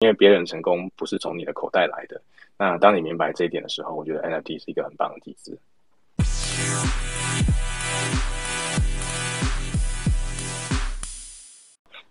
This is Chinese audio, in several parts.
因为别人成功不是从你的口袋来的。那当你明白这一点的时候，我觉得 NFT 是一个很棒的机制。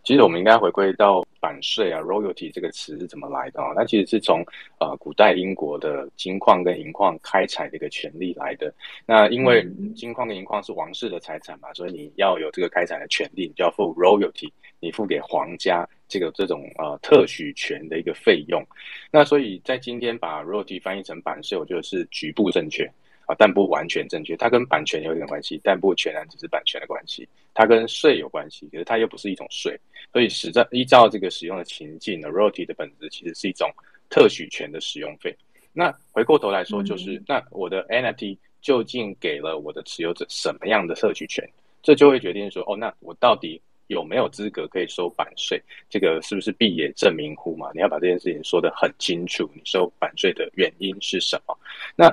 其实我们应该回归到版税啊，royalty 这个词是怎么来的啊？那其实是从呃古代英国的金矿跟银矿开采的一个权利来的。那因为金矿跟银矿是王室的财产嘛，所以你要有这个开采的权利，你就要付 royalty，你付给皇家这个这种呃特许权的一个费用。那所以在今天把 royalty 翻译成版税，我觉得是局部正确。啊，但不完全正确。它跟版权有点关系，但不全然只是版权的关系。它跟税有关系，可是它又不是一种税。所以实在依照这个使用的情境呢，royalty 的本质其实是一种特许权的使用费。那回过头来说，就是、嗯、那我的 NFT 究竟给了我的持有者什么样的特许权？这就会决定说，哦，那我到底有没有资格可以收版税？这个是不是必也证明乎嘛？你要把这件事情说得很清楚，你收版税的原因是什么？那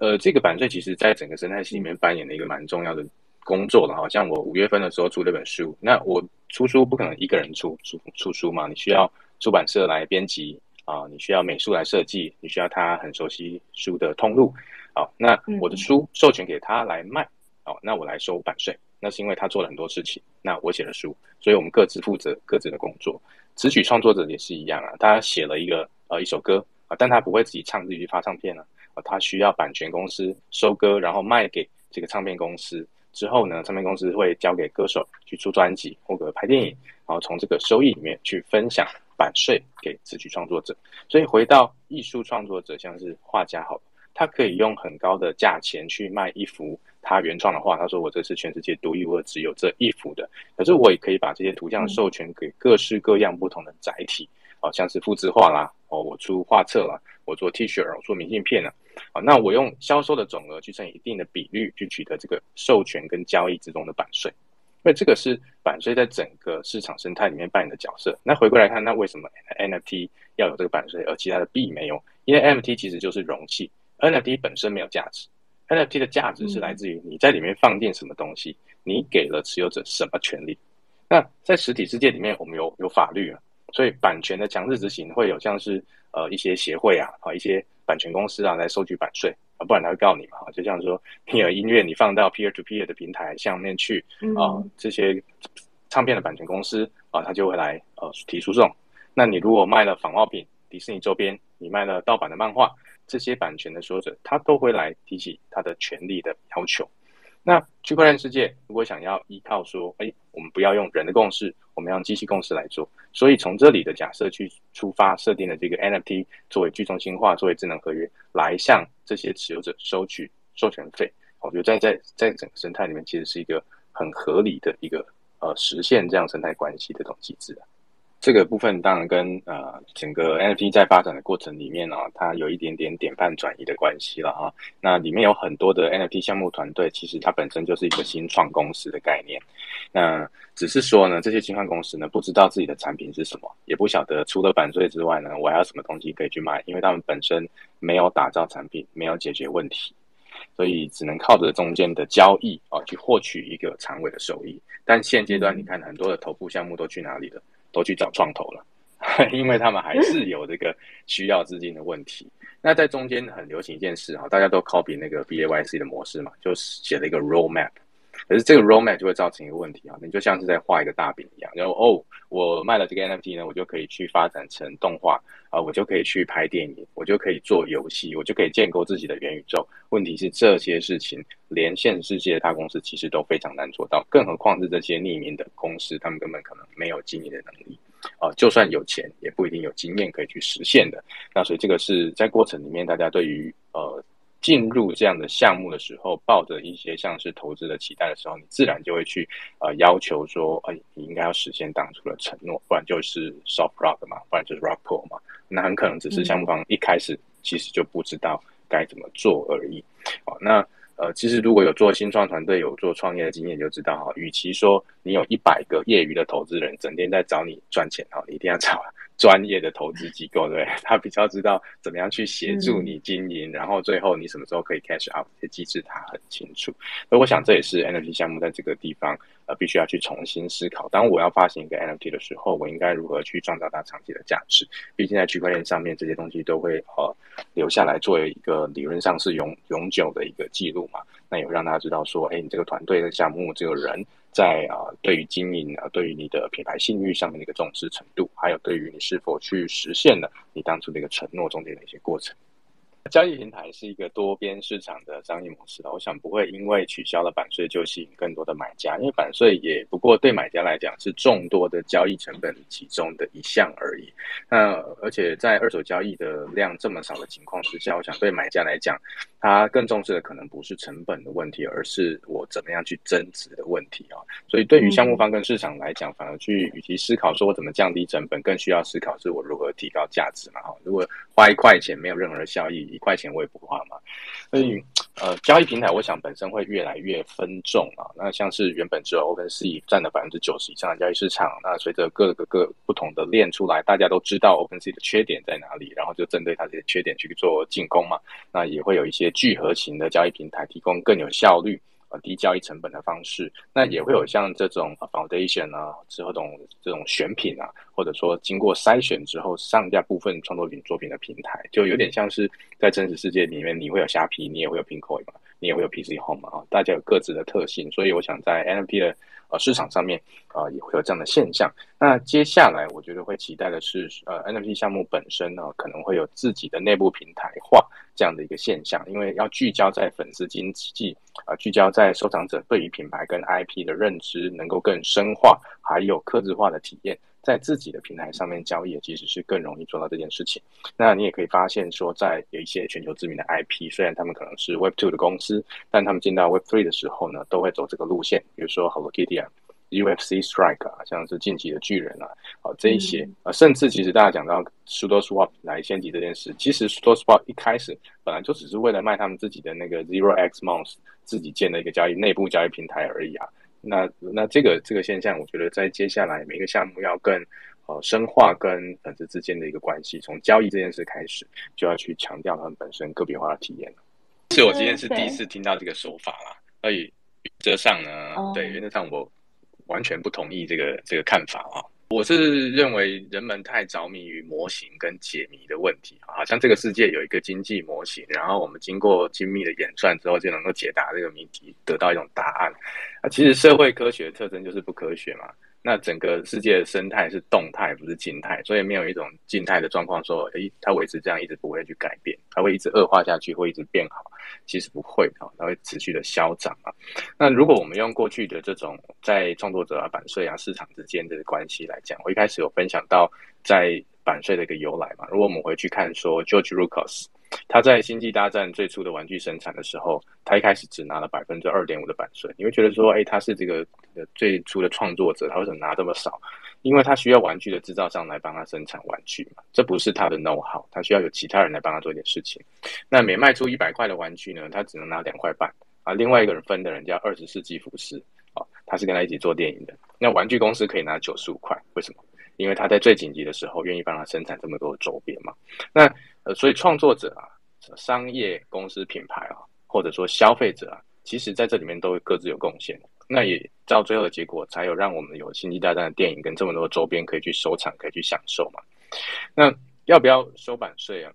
呃，这个版税其实在整个生态系里面扮演了一个蛮重要的工作的，哈像我五月份的时候出这本书，那我出书不可能一个人出出出书嘛，你需要出版社来编辑啊，你需要美术来设计，你需要他很熟悉书的通路，好，那我的书授权给他来卖，好，那我来收版税，那是因为他做了很多事情，那我写了书，所以我们各自负责各自的工作。词曲创作者也是一样啊，他写了一个呃一首歌啊，但他不会自己唱自己去发唱片啊。他需要版权公司收歌，然后卖给这个唱片公司之后呢，唱片公司会交给歌手去出专辑或者拍电影，然后从这个收益里面去分享版税给词曲创作者。所以回到艺术创作者，像是画家好，他可以用很高的价钱去卖一幅他原创的画。他说：“我这是全世界独一无二，只有这一幅的。”可是我也可以把这些图像授权给各式各样不同的载体，好像是复制画啦，哦，我出画册啦，我做 T 恤，我做明信片呢。啊，那我用销售的总额去乘以一定的比率，去取得这个授权跟交易之中的版税，因为这个是版税在整个市场生态里面扮演的角色。那回过来看，那为什么 NFT 要有这个版税，而其他的币没有？因为 NFT 其实就是容器，NFT 本身没有价值，NFT 的价值是来自于你在里面放进什么东西，你给了持有者什么权利。那在实体世界里面，我们有有法律啊，所以版权的强制执行会有像是呃一些协会啊，啊一些。版权公司啊，来收取版税啊，不然他会告你嘛。就像说，你有音乐，你放到 peer to peer 的平台上面去啊，这些唱片的版权公司啊，他就会来呃提诉讼。那你如果卖了仿冒品、迪士尼周边，你卖了盗版的漫画，这些版权的所有者，他都会来提起他的权利的要求。那区块链世界如果想要依靠说，哎，我们不要用人的共识，我们要用机器共识来做。所以从这里的假设去出发，设定了这个 NFT 作为去中心化、作为智能合约，来向这些持有者收取授权费。我觉得在在在整个生态里面，其实是一个很合理的一个呃实现这样生态关系的这种机制。这个部分当然跟呃整个 NFT 在发展的过程里面啊，它有一点点典范转移的关系了啊。那里面有很多的 NFT 项目团队，其实它本身就是一个新创公司的概念。那只是说呢，这些新创公司呢，不知道自己的产品是什么，也不晓得除了版税之外呢，我还有什么东西可以去卖，因为他们本身没有打造产品，没有解决问题，所以只能靠着中间的交易啊，去获取一个长尾的收益。但现阶段你看，很多的头部项目都去哪里了？都去找创投了，因为他们还是有这个需要资金的问题。那在中间很流行一件事哈，大家都 copy 那个 BAYC 的模式嘛，就写了一个 roadmap。可是这个 roadmap 就会造成一个问题啊，你就像是在画一个大饼一样，然后哦，我卖了这个 NFT 呢，我就可以去发展成动画啊，我就可以去拍电影，我就可以做游戏，我就可以建构自己的元宇宙。问题是这些事情连现实世界的大公司其实都非常难做到，更何况是这些匿名的公司，他们根本可能没有经营的能力啊，就算有钱，也不一定有经验可以去实现的。那所以这个是在过程里面，大家对于呃。进入这样的项目的时候，抱着一些像是投资的期待的时候，你自然就会去呃要求说，哎，你应该要实现当初的承诺，不然就是 soft rock 嘛，不然就是 rock pool 嘛，那很可能只是项目方一开始其实就不知道该怎么做而已。哦，那呃，其实如果有做新创团队、有做创业的经验，就知道哈，与其说你有一百个业余的投资人整天在找你赚钱哈，你一定要找专业的投资机构，对，他比较知道怎么样去协助你经营，嗯、然后最后你什么时候可以 cash out 这些机制，他很清楚。所以我想这也是 NFT 项目在这个地方呃必须要去重新思考。当我要发行一个 NFT 的时候，我应该如何去创造它长期的价值？毕竟在区块链上面，这些东西都会呃留下来作为一个理论上是永永久的一个记录嘛。那也会让大家知道说，哎，你这个团队的项目，这个人。在啊，对于经营啊，对于你的品牌信誉上面的一个重视程度，还有对于你是否去实现了你当初的一个承诺中间的一些过程。交易平台是一个多边市场的商业模式，我想不会因为取消了版税就吸引更多的买家，因为版税也不过对买家来讲是众多的交易成本其中的一项而已。那而且在二手交易的量这么少的情况之下，我想对买家来讲，他更重视的可能不是成本的问题，而是我怎么样去增值的问题啊。所以对于项目方跟市场来讲，反而去与其思考说我怎么降低成本，更需要思考是我如何提高价值嘛。哈，如果花一块钱没有任何的效益。一块钱我也不花嘛，所以呃，交易平台我想本身会越来越分众啊。那像是原本只有 OpenSea 占了百分之九十以上的交易市场，那随着各个各不同的链出来，大家都知道 OpenSea 的缺点在哪里，然后就针对它这些缺点去做进攻嘛。那也会有一些聚合型的交易平台提供更有效率。呃，低交易成本的方式，那也会有像这种 foundation 啊，之后这种这种选品啊，或者说经过筛选之后上架部分创作品作品的平台，就有点像是在真实世界里面，你会有虾皮，你也会有 Pinkoi 嘛，你也会有 PC Home，啊，大家有各自的特性，所以我想在 NFT 的呃市场上面啊，呃，也会有这样的现象。那接下来我觉得会期待的是，呃，NFT 项目本身呢，可能会有自己的内部平台化。这样的一个现象，因为要聚焦在粉丝经济，啊，聚焦在收藏者对于品牌跟 IP 的认知能够更深化，还有客制化的体验，在自己的平台上面交易，其实是更容易做到这件事情。那你也可以发现说，在有一些全球知名的 IP，虽然他们可能是 Web Two 的公司，但他们进到 Web Three 的时候呢，都会走这个路线，比如说 Hello Kitty 啊。UFC Strike 啊，像是晋级的巨人啊，好这一些啊，甚至其实大家讲到 SudoSwap 来掀起这件事，其实 SudoSwap 一开始本来就只是为了卖他们自己的那个 Zero X Month 自己建的一个交易内部交易平台而已啊。那那这个这个现象，我觉得在接下来每个项目要更呃深化跟粉丝之间的一个关系，从交易这件事开始，就要去强调他们本身个别化的体验了。是我今天是第一次听到这个说法啦，所以原则上呢，对原则上我。完全不同意这个这个看法啊！我是认为人们太着迷于模型跟解谜的问题，好像这个世界有一个经济模型，然后我们经过精密的演算之后就能够解答这个谜题，得到一种答案。啊，其实社会科学的特征就是不科学嘛。那整个世界的生态是动态，不是静态，所以没有一种静态的状况说，诶，它维持这样一直不会去改变，它会一直恶化下去，会一直变好，其实不会啊，它会持续的消长啊。那如果我们用过去的这种在创作者啊、版税啊、市场之间的关系来讲，我一开始有分享到在版税的一个由来嘛。如果我们回去看说，George Lucas。他在《星际大战》最初的玩具生产的时候，他一开始只拿了百分之二点五的版税。你会觉得说，哎，他是这个最初的创作者，他为什么拿这么少？因为他需要玩具的制造商来帮他生产玩具嘛，这不是他的 know how，他需要有其他人来帮他做一点事情。那每卖出一百块的玩具呢，他只能拿两块半啊。另外一个人分的人叫二十世纪福斯啊，他是跟他一起做电影的。那玩具公司可以拿九十五块，为什么？因为他在最紧急的时候愿意帮他生产这么多周边嘛。那呃，所以创作者啊、商业公司品牌啊，或者说消费者啊，其实在这里面都各自有贡献。那也到最后的结果，才有让我们有《星际大战》的电影跟这么多周边可以去收藏、可以去享受嘛。那要不要收版税啊？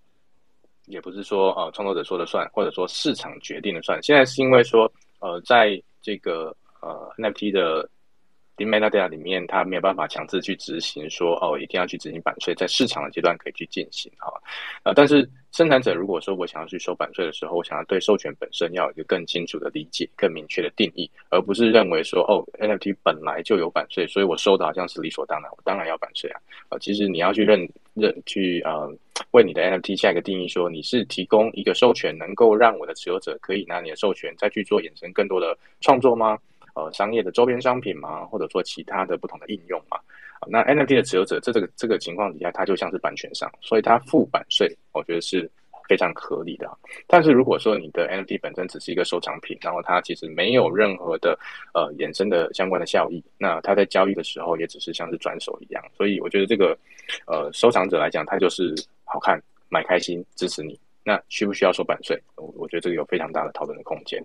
也不是说呃创作者说了算，或者说市场决定了算。现在是因为说呃，在这个呃 NFT 的。In metadata 里面，它没有办法强制去执行说，哦，一定要去执行版税，在市场的阶段可以去进行哈。呃，但是生产者如果说我想要去收版税的时候，我想要对授权本身要有一个更清楚的理解、更明确的定义，而不是认为说哦，NFT 本来就有版税，所以我收的好像是理所当然，我当然要版税啊。呃，其实你要去认认去呃，为你的 NFT 下一个定义，说你是提供一个授权，能够让我的持有者可以拿你的授权再去做衍生更多的创作吗？呃，商业的周边商品嘛，或者说其他的不同的应用嘛，那 NFT 的持有者，这这个这个情况底下，它就像是版权商，所以它付版税，我觉得是非常合理的。但是如果说你的 NFT 本身只是一个收藏品，然后它其实没有任何的呃衍生的相关的效益，那它在交易的时候也只是像是转手一样。所以我觉得这个呃收藏者来讲，他就是好看买开心支持你。那需不需要收版税？我我觉得这个有非常大的讨论的空间。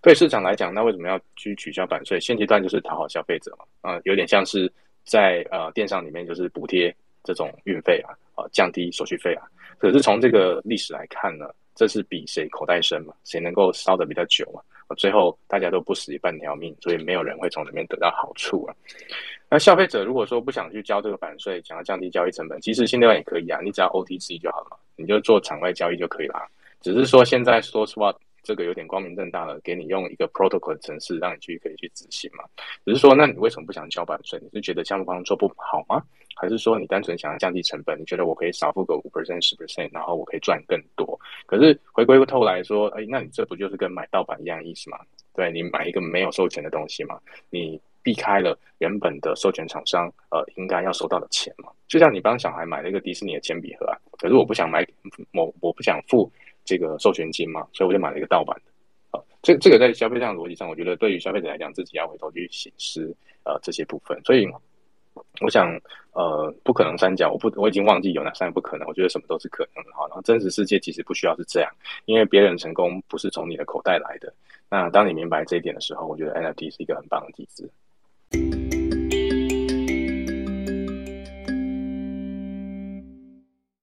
对市场来讲，那为什么要去取消版税？现阶段就是讨好消费者嘛，啊、有点像是在呃电商里面就是补贴这种运费啊，啊、呃，降低手续费啊。可是从这个历史来看呢，这是比谁口袋深嘛，谁能够烧得比较久嘛，最后大家都不死半条命，所以没有人会从里面得到好处啊。那消费者如果说不想去交这个版税，想要降低交易成本，其实现阶段也可以啊，你只要 OTC 就好了。你就做场外交易就可以了，只是说现在说实话，这个有点光明正大了，给你用一个 protocol 的程式，让你去可以去执行嘛。只是说，那你为什么不想交版税？你是觉得项目方做不好吗？还是说你单纯想要降低成本？你觉得我可以少付个五 percent 十 percent，然后我可以赚更多？可是回归过头来说，哎，那你这不就是跟买盗版一样意思吗？对，你买一个没有授权的东西嘛，你。避开了原本的授权厂商呃应该要收到的钱嘛，就像你帮小孩买了一个迪士尼的铅笔盒啊，可是我不想买，我我不想付这个授权金嘛，所以我就买了一个盗版的，啊，这这个在消费上的逻辑上，我觉得对于消费者来讲，自己要回头去省思呃这些部分，所以我想呃不可能三角，我不我已经忘记有哪三个不可能，我觉得什么都是可能的哈，然后真实世界其实不需要是这样，因为别人成功不是从你的口袋来的，那当你明白这一点的时候，我觉得 NFT 是一个很棒的机制。